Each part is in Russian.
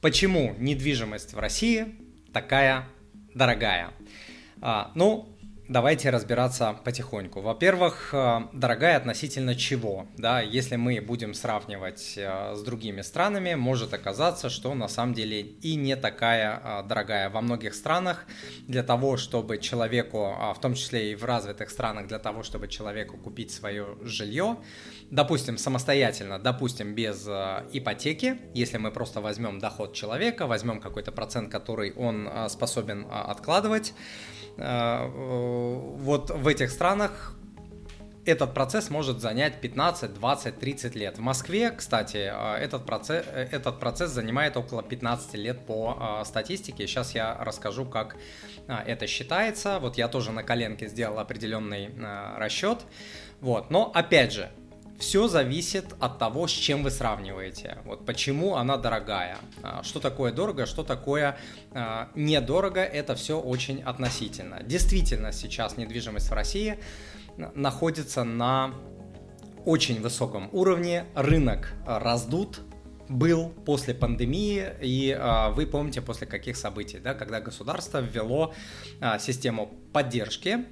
Почему недвижимость в России такая дорогая? А, ну, Давайте разбираться потихоньку. Во-первых, э, дорогая относительно чего? Да, если мы будем сравнивать э, с другими странами, может оказаться, что на самом деле и не такая э, дорогая. Во многих странах для того, чтобы человеку, а в том числе и в развитых странах, для того, чтобы человеку купить свое жилье, допустим, самостоятельно, допустим, без ипотеки, если мы просто возьмем доход человека, возьмем какой-то процент, который он способен откладывать, вот в этих странах этот процесс может занять 15, 20, 30 лет. В Москве, кстати, э, этот процесс, э, этот процесс занимает около 15 лет по статистике. Сейчас я расскажу, как это считается. Вот я тоже на коленке сделал определенный расчет. Вот. Но опять же, все зависит от того, с чем вы сравниваете. Вот почему она дорогая. А, что такое дорого, что такое а, недорого, это все очень относительно. Действительно, сейчас недвижимость в России находится на очень высоком уровне. Рынок раздут, был после пандемии, и а, вы помните после каких событий, да, когда государство ввело а, систему поддержки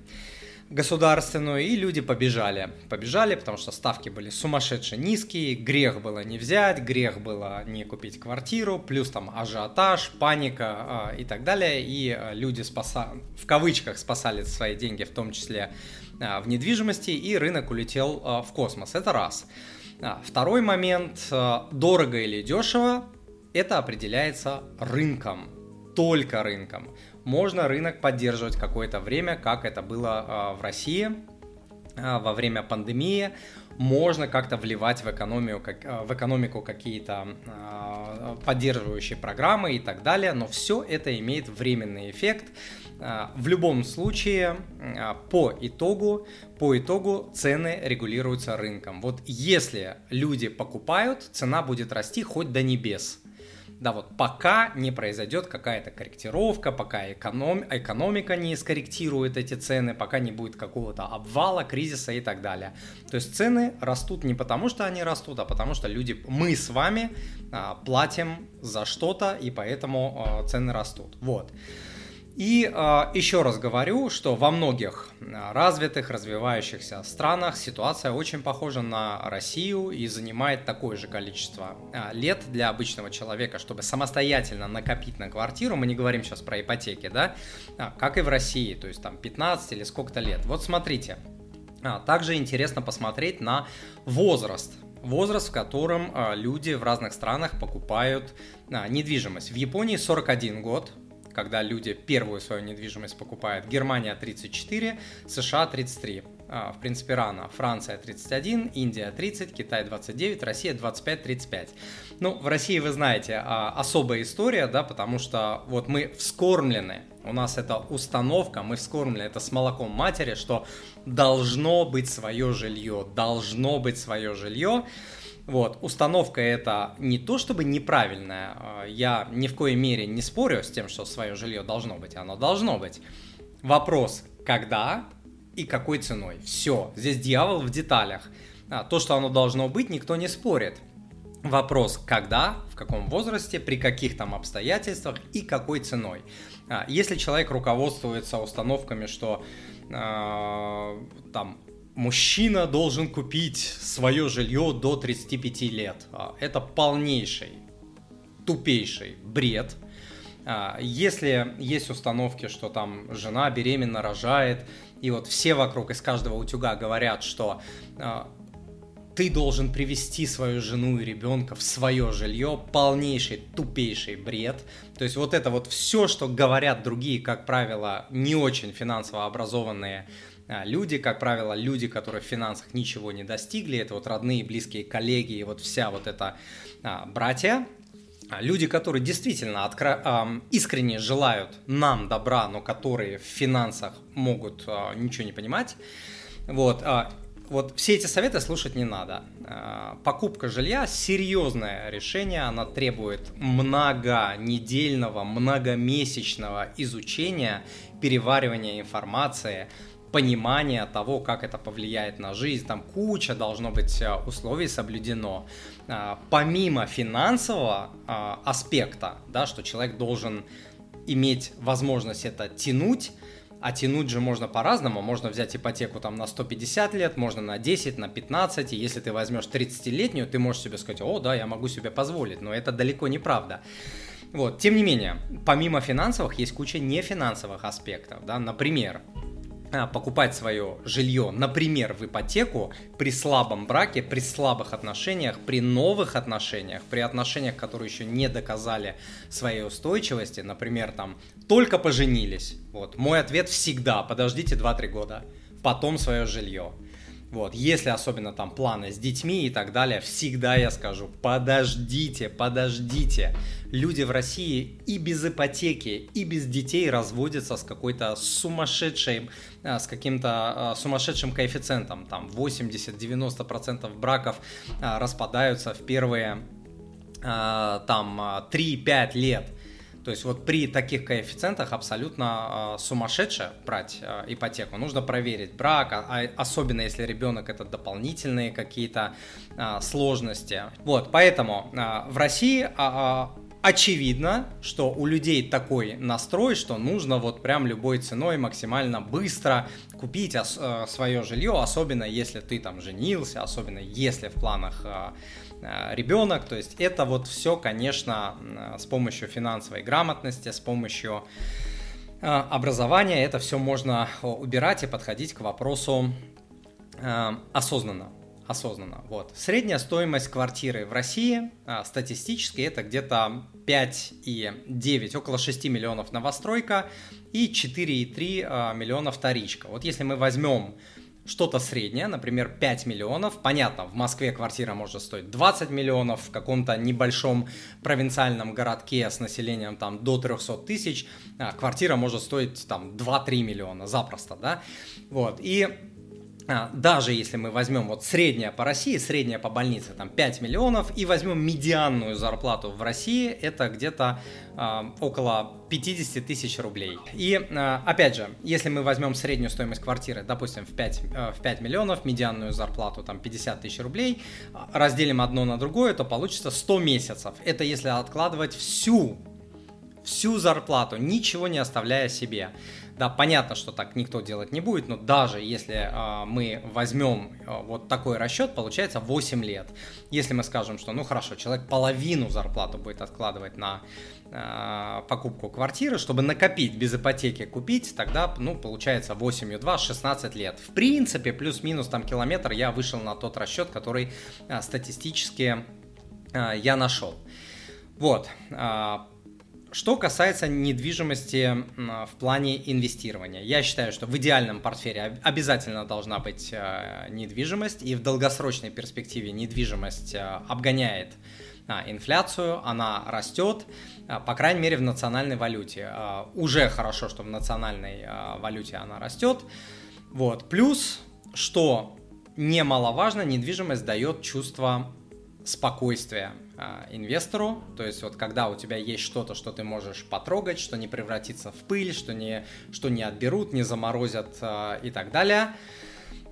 государственную, и люди побежали. Побежали, потому что ставки были сумасшедше низкие, грех было не взять, грех было не купить квартиру, плюс там ажиотаж, паника э, и так далее, и э, люди спаса... в кавычках спасали свои деньги, в том числе э, в недвижимости, и рынок улетел э, в космос. Это раз. А, второй момент, э, дорого или дешево, это определяется рынком, только рынком можно рынок поддерживать какое-то время, как это было а, в России а, во время пандемии. Можно как-то вливать в, экономию, а, в экономику какие-то поддерживающие программы и так далее, но все это имеет временный эффект. В любом случае, по итогу, по итогу цены регулируются рынком. Вот если люди покупают, цена будет расти хоть до небес. Да, вот пока не произойдет какая-то корректировка, пока эконом, экономика не скорректирует эти цены, пока не будет какого-то обвала, кризиса и так далее. То есть цены растут не потому, что они растут, а потому что люди, мы с вами а, платим за что-то, и поэтому а, цены растут. Вот. И э, еще раз говорю, что во многих а, развитых, развивающихся странах ситуация очень похожа на Россию и занимает такое же количество э, лет для обычного человека, чтобы самостоятельно накопить на квартиру, мы не говорим сейчас про ипотеки, да, а, как и в России, то есть там 15 или сколько-то лет. Вот смотрите, а, также интересно посмотреть на возраст возраст, в котором люди в разных странах покупают недвижимость. В Японии 41 год, когда люди первую свою недвижимость покупают. Германия 34, США 33. А, в принципе, рано. Франция 31, Индия 30, Китай 29, Россия 25-35. Ну, в России, вы знаете, а, особая история, да, потому что вот мы вскормлены, у нас это установка, мы вскормлены, это с молоком матери, что должно быть свое жилье, должно быть свое жилье. Вот, установка это не то чтобы неправильная, а, я ни в коей мере не спорю с тем, что свое жилье должно быть, оно должно быть. Вопрос, когда и какой ценой. Все, здесь дьявол в деталях. А, то, что оно должно быть, никто не спорит. Вопрос, когда, в каком возрасте, при каких там обстоятельствах и какой ценой. А, если человек руководствуется установками, что э, там мужчина должен купить свое жилье до 35 лет. А, это полнейший, тупейший бред. А, если есть установки, что там жена беременна, рожает, и вот все вокруг из каждого утюга говорят, что а, ты должен привести свою жену и ребенка в свое жилье, полнейший, тупейший бред. То есть вот это вот все, что говорят другие, как правило, не очень финансово образованные люди, как правило, люди, которые в финансах ничего не достигли, это вот родные, близкие коллеги, и вот вся вот эта а, братья, а, люди, которые действительно откро... э, искренне желают нам добра, но которые в финансах могут э, ничего не понимать, вот, э, вот все эти советы слушать не надо. Покупка жилья – серьезное решение, она требует многонедельного, многомесячного изучения, переваривания информации – понимание того, как это повлияет на жизнь, там куча должно быть э, условий соблюдено. А, помимо финансового а, аспекта, да, что человек должен иметь возможность это тянуть, а тянуть же можно по-разному. Можно взять ипотеку там на 150 лет, можно на 10, на 15. И если ты возьмешь 30-летнюю, ты можешь себе сказать, о, да, я могу себе позволить. Но это далеко не правда. Вот. Тем не менее, помимо финансовых, есть куча нефинансовых аспектов. Да? Например, покупать свое жилье, например, в ипотеку при слабом браке, при слабых отношениях, при новых отношениях, при отношениях, которые еще не доказали своей устойчивости, например, там только поженились. Вот. Мой ответ всегда, подождите 2-3 года, потом свое жилье. Вот, если особенно там планы с детьми и так далее, всегда я скажу, подождите, подождите. Люди в России и без ипотеки, и без детей разводятся с какой-то сумасшедшей, а, с каким-то а, сумасшедшим коэффициентом. Там 80-90% браков а, распадаются в первые там 3-5 лет. То есть вот при таких коэффициентах абсолютно э, сумасшедше брать э, ипотеку. Нужно проверить брак, а, а, особенно если ребенок это дополнительные какие-то э, сложности. Вот, поэтому э, в России э, очевидно, что у людей такой настрой, что нужно вот прям любой ценой максимально быстро купить э, свое жилье, особенно если ты там женился, особенно если в планах э, Э, ребенок. То есть это вот все, конечно, с помощью финансовой грамотности, с помощью образования, это все можно убирать и подходить к вопросу осознанно. Осознанно. Вот. Средняя стоимость квартиры в России статистически это где-то 5,9, около 6 миллионов новостройка и 4,3 миллиона вторичка. Вот если мы возьмем что-то среднее, например, 5 миллионов. Понятно, в Москве квартира может стоить 20 миллионов, в каком-то небольшом провинциальном городке с населением там до 300 тысяч а, квартира может стоить там 2-3 миллиона запросто, да. Вот, и а, даже если мы возьмем вот средняя по России, средняя по больнице, там 5 миллионов, и возьмем медианную зарплату в России, это где-то э, около 50 тысяч рублей. И э, опять же, если мы возьмем среднюю стоимость квартиры, допустим, в 5, э, в 5 миллионов, медианную зарплату там 50 тысяч рублей, разделим одно на другое, то получится 100 месяцев. Это если откладывать всю всю зарплату, ничего не оставляя себе. Да, понятно, что так никто делать не будет, но даже если э, мы возьмем э, вот такой расчет, получается 8 лет. Если мы скажем, что ну хорошо, человек половину зарплату будет откладывать на э, покупку квартиры, чтобы накопить без ипотеки купить, тогда ну получается 8 и 2, 16 лет. В принципе, плюс-минус там километр я вышел на тот расчет, который э, статистически э, я нашел. Вот. Что касается недвижимости в плане инвестирования, я считаю, что в идеальном портфеле обязательно должна быть э, недвижимость, и в долгосрочной перспективе недвижимость э, обгоняет а, инфляцию, она растет, а, по крайней мере в национальной валюте. А, уже хорошо, что в национальной валюте она растет. Вот. Плюс, что немаловажно, недвижимость дает чувство спокойствия а, инвестору, то есть вот когда у тебя есть что-то, что ты можешь потрогать, что не превратится в пыль, что не, что не отберут, не заморозят а, и так далее,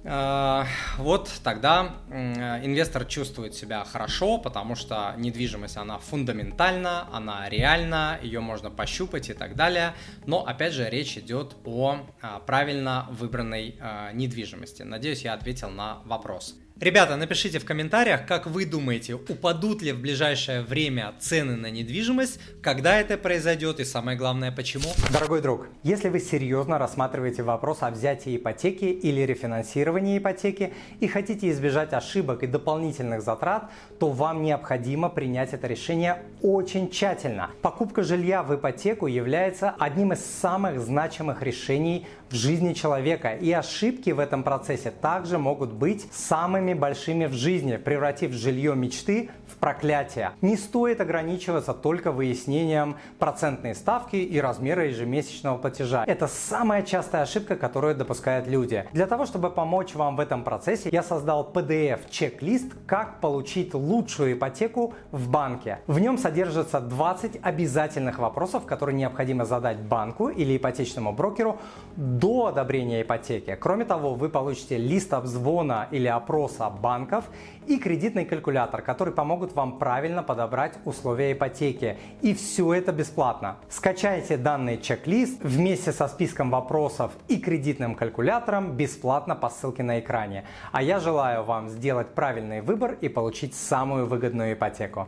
а, вот тогда инвестор чувствует себя хорошо, потому что недвижимость, она фундаментальна, она реальна, ее можно пощупать и так далее. Но, опять же, речь идет о правильно выбранной недвижимости. Надеюсь, я ответил на вопрос. Ребята, напишите в комментариях, как вы думаете, упадут ли в ближайшее время цены на недвижимость, когда это произойдет и самое главное, почему. Дорогой друг, если вы серьезно рассматриваете вопрос о взятии ипотеки или рефинансировании ипотеки и хотите избежать ошибок и дополнительных затрат, то вам необходимо принять это решение очень тщательно. Покупка жилья в ипотеку является одним из самых значимых решений в жизни человека, и ошибки в этом процессе также могут быть самыми большими в жизни, превратив жилье мечты в проклятие. Не стоит ограничиваться только выяснением процентной ставки и размера ежемесячного платежа. Это самая частая ошибка, которую допускают люди. Для того, чтобы помочь вам в этом процессе, я создал PDF-чек-лист, как получить лучшую ипотеку в банке. В нем содержится 20 обязательных вопросов, которые необходимо задать банку или ипотечному брокеру до одобрения ипотеки. Кроме того, вы получите лист обзвона или опроса банков и кредитный калькулятор, который помогут вам правильно подобрать условия ипотеки. И все это бесплатно. Скачайте данный чек-лист вместе со списком вопросов и кредитным калькулятором бесплатно по ссылке на экране. А я желаю вам сделать правильный выбор и получить самую выгодную ипотеку.